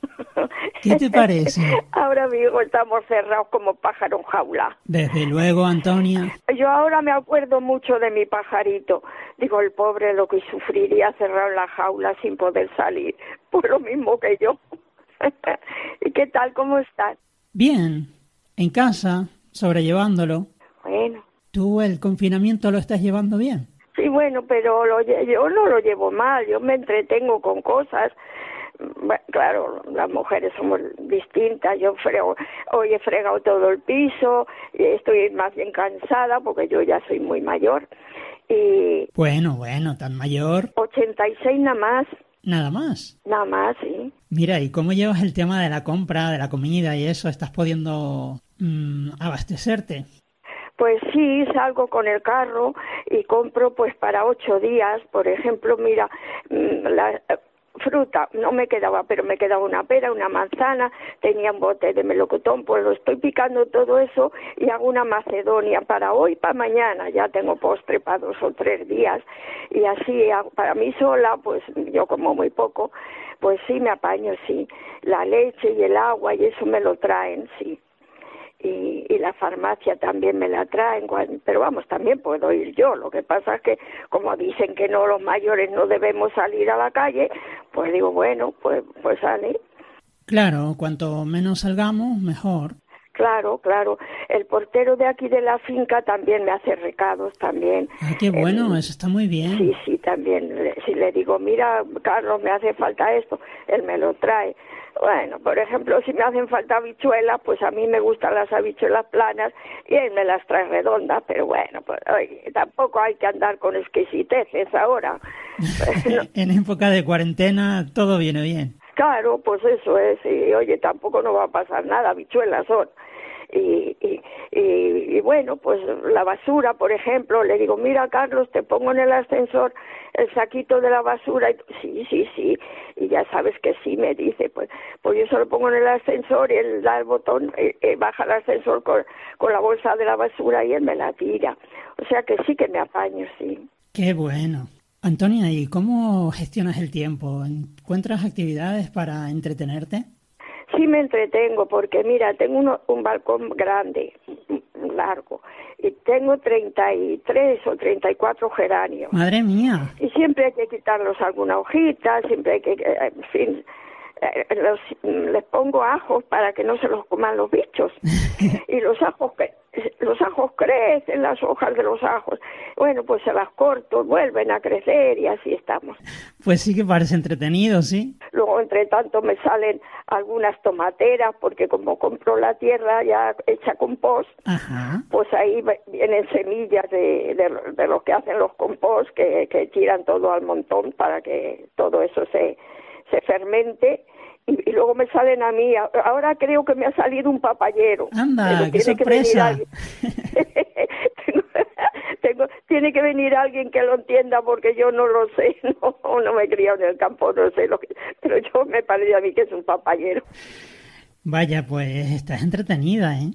¿Qué te parece? (laughs) Ahora mismo estamos cerrados como pájaro en jaula. Desde luego, Antonia. Yo ahora me acuerdo mucho de mi pajarito. Digo, el pobre lo que sufriría cerrado en la jaula sin poder salir. (laughs) Pues lo mismo que yo. (laughs) ¿Y qué tal? ¿Cómo estás? Bien, en casa, sobrellevándolo. Bueno. ¿Tú el confinamiento lo estás llevando bien? Sí, bueno, pero lo, yo no lo llevo mal. Yo me entretengo con cosas. Bueno, claro, las mujeres somos distintas. Yo frego, hoy he fregado todo el piso y estoy más bien cansada porque yo ya soy muy mayor. Y Bueno, bueno, tan mayor. 86 nada más, Nada más. nada más, sí. Mira, ¿y cómo llevas el tema de la compra, de la comida y eso? ¿Estás pudiendo mm, abastecerte? Pues sí, salgo con el carro y compro pues para ocho días. Por ejemplo, mira, mm, la fruta no me quedaba, pero me quedaba una pera, una manzana, tenía un bote de melocotón, pues lo estoy picando todo eso y hago una macedonia para hoy, para mañana. Ya tengo postre para dos o tres días y así hago- para mí sola, pues yo como muy poco, pues sí me apaño, sí. La leche y el agua y eso me lo traen, sí y, y la farmacia también me la traen, pero vamos, también puedo ir yo. Lo que pasa es que, como dicen que no, los mayores no debemos salir a la calle, pues digo, bueno, pues, pues sale. Claro, cuanto menos salgamos, mejor. Claro, claro. El portero de aquí de la finca también me hace recados también. Ah, qué bueno, eso está muy bien. Sí, sí, también. Si le digo, mira, Carlos, me hace falta esto, él me lo trae. Bueno, por ejemplo, si me hacen falta habichuelas, pues a mí me gustan las habichuelas planas y él me las trae redondas, pero bueno, pues oye, tampoco hay que andar con exquisiteces ahora. (laughs) No, en época de cuarentena todo viene bien. Claro, pues eso es, y oye, tampoco no va a pasar nada, habichuelas son. Y, y, y, y bueno, pues la basura, por ejemplo, le digo, mira Carlos, te pongo en el ascensor el saquito de la basura, y sí, sí, sí, y ya sabes que sí, me dice, pues, pues yo se lo pongo en el ascensor y él da el botón, eh, eh, baja el ascensor con, con la bolsa de la basura y él me la tira. O sea que sí que me apaño, sí. Qué bueno. Antonia, ¿y cómo gestionas el tiempo? ¿Encuentras actividades para entretenerte? Sí me entretengo porque mira, tengo uno- un balcón grande, largo, y tengo 33 o 34 geranios. Madre mía. Y siempre hay que quitarlos alguna hojita, siempre hay que, eh, en fin, los- les pongo ajos para que no se los coman los bichos. (laughs) y los ajos los ajos crecen, las hojas de los ajos. Bueno, pues se las corto, vuelven a crecer y así estamos. Pues sí que parece entretenido, ¿sí? Luego, entre tanto, me salen algunas tomateras, porque como compro la tierra ya hecha compost, Ajá. pues ahí vienen semillas de, de, de lo que hacen los compost, que, que tiran todo al montón para que todo eso se, se fermente. Y, y luego me salen a mí, ahora creo que me ha salido un papayero. Anda, qué que sorpresa. (laughs) tengo- tiene que venir alguien que lo entienda porque yo no lo sé, (laughs) no, no me he criado en el campo, no sé lo que, pero yo me parece a mí que es un papayero. Vaya, pues estás entretenida, ¿eh?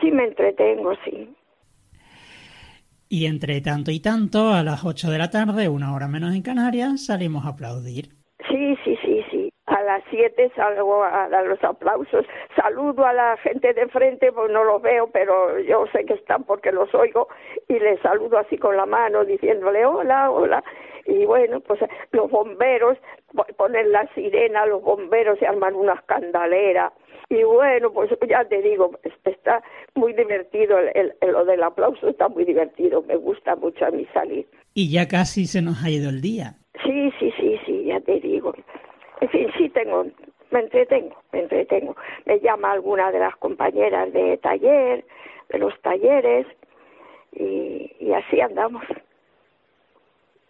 Sí me entretengo, sí. Y entre tanto y tanto, a las 8 de la tarde, una hora menos en Canarias, salimos a aplaudir. 7 salgo a dar los aplausos. Saludo a la gente de frente, pues no los veo, pero yo sé que están porque los oigo y les saludo así con la mano diciéndole hola, hola. Y bueno, pues los bomberos ponen la sirena, los bomberos se arman unas candaleras. Y bueno, pues ya te digo, está muy divertido, el, el, lo del aplauso está muy divertido, me gusta mucho a mí salir. Y ya casi se nos ha ido el día. Sí, sí, sí, sí, ya te digo. En fin, sí tengo, me entretengo, me entretengo. Me llama alguna de las compañeras de taller, de los talleres, y, así andamos.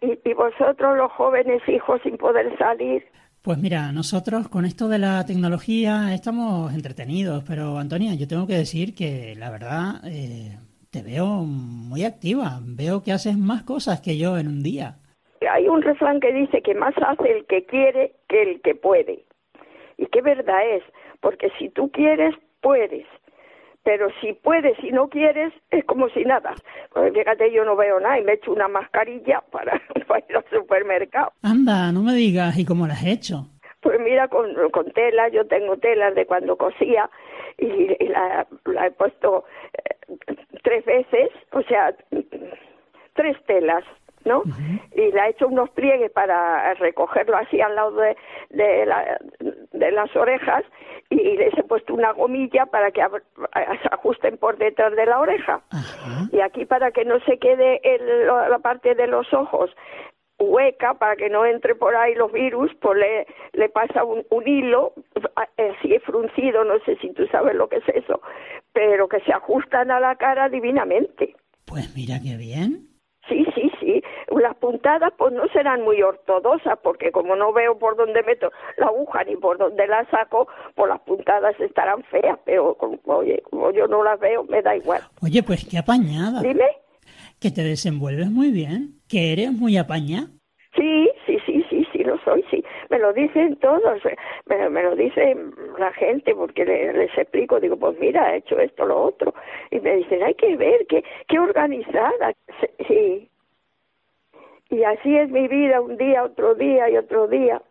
Y, y vosotros, los jóvenes hijos, sin poder salir, pues mira, nosotros con esto de la tecnología estamos entretenidos, pero Antonia, yo tengo que decir que la verdad eh, te veo muy activa, veo que haces más cosas que yo en un día. Hay un refrán que dice que más hace el que quiere que el que puede. Y qué verdad es, porque si tú quieres, puedes. Pero si puedes y no quieres, es como si nada. Pues fíjate, yo no veo nada y me echo una mascarilla para, (laughs) para ir al supermercado. Anda, no me digas, ¿y cómo lo has hecho? Pues mira, con, con tela, yo tengo telas de cuando cosía y, y la, la, he puesto eh, tres veces, o sea, tres telas, ¿no? Uh -huh. Y la he hecho unos pliegues para recogerlo así al lado de, de, la, de las orejas y les he puesto una gomilla para que se ajusten por detrás de la oreja. Uh -huh. Y aquí para que no se quede el, la parte de los ojos hueca para que no entre por ahí los virus, pues le, le pasa un, un hilo así fruncido, no sé si tú sabes lo que es eso, pero que se ajustan a la cara divinamente. Pues mira qué bien. Sí, sí. Las puntadas pues no serán muy ortodoxas porque como no veo por dónde meto la aguja ni por dónde la saco, pues las puntadas estarán feas, pero como, oye, como yo no las veo, me da igual. Oye, pues qué apañada. Dime. Que te desenvuelves muy bien, que eres muy apañada. Sí, sí, sí, sí, sí, lo soy, sí. Me lo dicen todos, me, me lo dice la gente porque les, les, explico, digo, pues mira, he hecho esto, lo otro. Y me dicen, hay que ver, qué, qué organizada. Sí. Y así es mi vida, un día, otro día y otro día.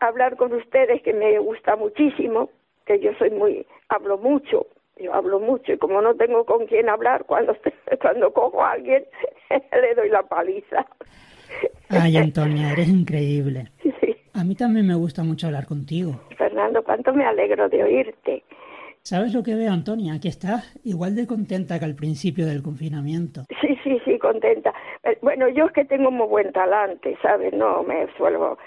Hablar con ustedes, que me gusta muchísimo, que yo soy muy, hablo mucho, yo hablo mucho y como no tengo con quién hablar, cuando, (laughs) cuando cojo a alguien, (laughs) le doy la paliza. Ay, (laughs) Antonia, eres increíble. Sí. A mí también me gusta mucho hablar contigo. Fernando, cuánto me alegro de oírte. ¿Sabes lo que veo, Antonia? Que estás igual de contenta que al principio del confinamiento. Sí, sí, sí, contenta. Eh, Bueno, yo es que tengo muy buen talante, ¿sabes? No me suelo...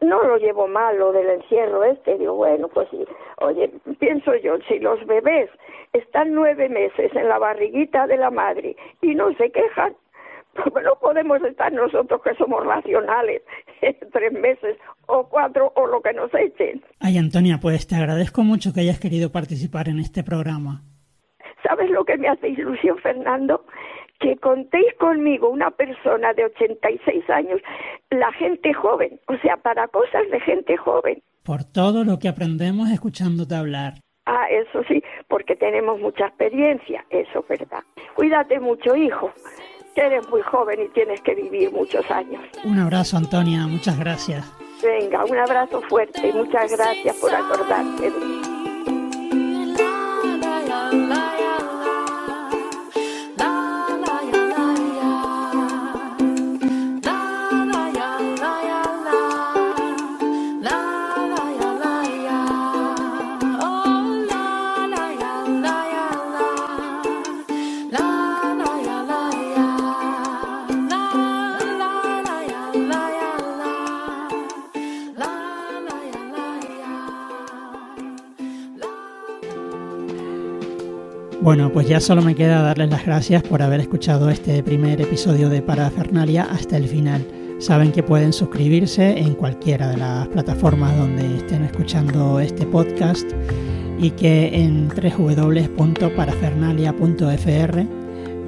No lo llevo mal lo del encierro este, digo, bueno, pues sí. Oye, pienso yo, si los bebés están nueve meses en la barriguita de la madre y no se quejan, (laughs) no podemos estar nosotros que somos racionales (laughs) tres meses o cuatro o lo que nos echen. Ay, Antonia, pues te agradezco mucho que hayas querido participar en este programa. ¿Sabes lo que me hace ilusión, Fernando? Que contéis conmigo una persona de 86 años, la gente joven, o sea, para cosas de gente joven. Por todo lo que aprendemos escuchándote hablar. Ah, eso sí, porque tenemos mucha experiencia, eso es verdad. Cuídate mucho, hijo que eres muy joven y tienes que vivir muchos años. Un abrazo, Antonia, muchas gracias. Venga, un abrazo fuerte y muchas gracias por acordarte de mí. Bueno, pues ya solo me queda darles las gracias por haber escuchado este primer episodio de Parafernalia hasta el final. Saben que pueden suscribirse en cualquiera de las plataformas donde estén escuchando este podcast y que en www.parafernalia.fr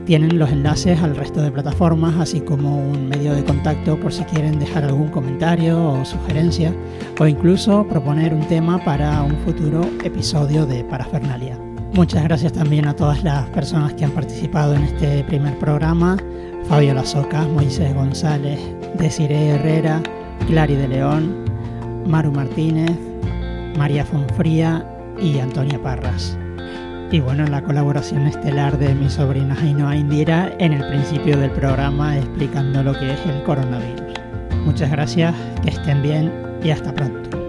tienen los enlaces al resto de plataformas, así como un medio de contacto por si quieren dejar algún comentario o sugerencia, o incluso proponer un tema para un futuro episodio de Parafernalia. Muchas gracias también a todas las personas que han participado en este primer programa. Fabio Lazoca, Moisés González, Desiree Herrera, Clary de León, Maru Martínez, María Fonfría y Antonia Parras. Y bueno, la colaboración estelar de mi sobrina Ainhoa Indira en el principio del programa explicando lo que es el coronavirus. Muchas gracias, que estén bien y hasta pronto.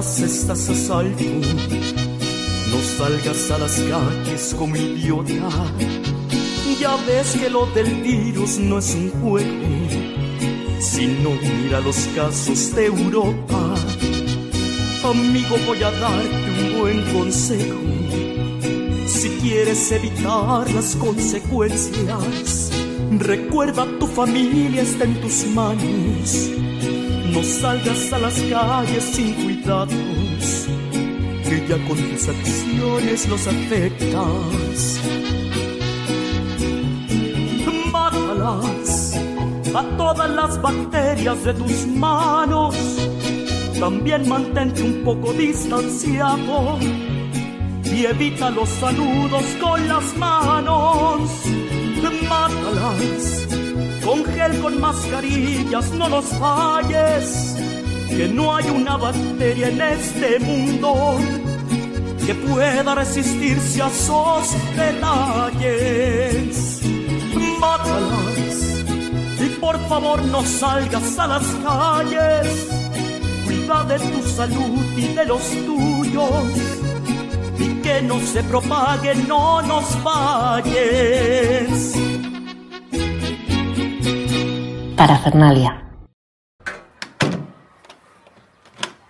Estás a salvo. No salgas a las calles como idiota. Ya ves que lo del virus no es un juego. Si no mira los casos de Europa. Amigo, voy a darte un buen consejo. Si quieres evitar las consecuencias, recuerda tu familia está en tus manos. No salgas a las calles sin cuidados, que ya con tus acciones los afectas. Mátalas a todas las bacterias de tus manos. También mantente un poco distanciado y evita los saludos con las manos. Mátalas gel, con mascarillas, no los falles, que no hay una bacteria en este mundo que pueda resistirse a esos detalles. Mátalas y por favor no salgas a las calles. Cuida de tu salud y de los tuyos y que no se propague, no nos falles. Parafernalia.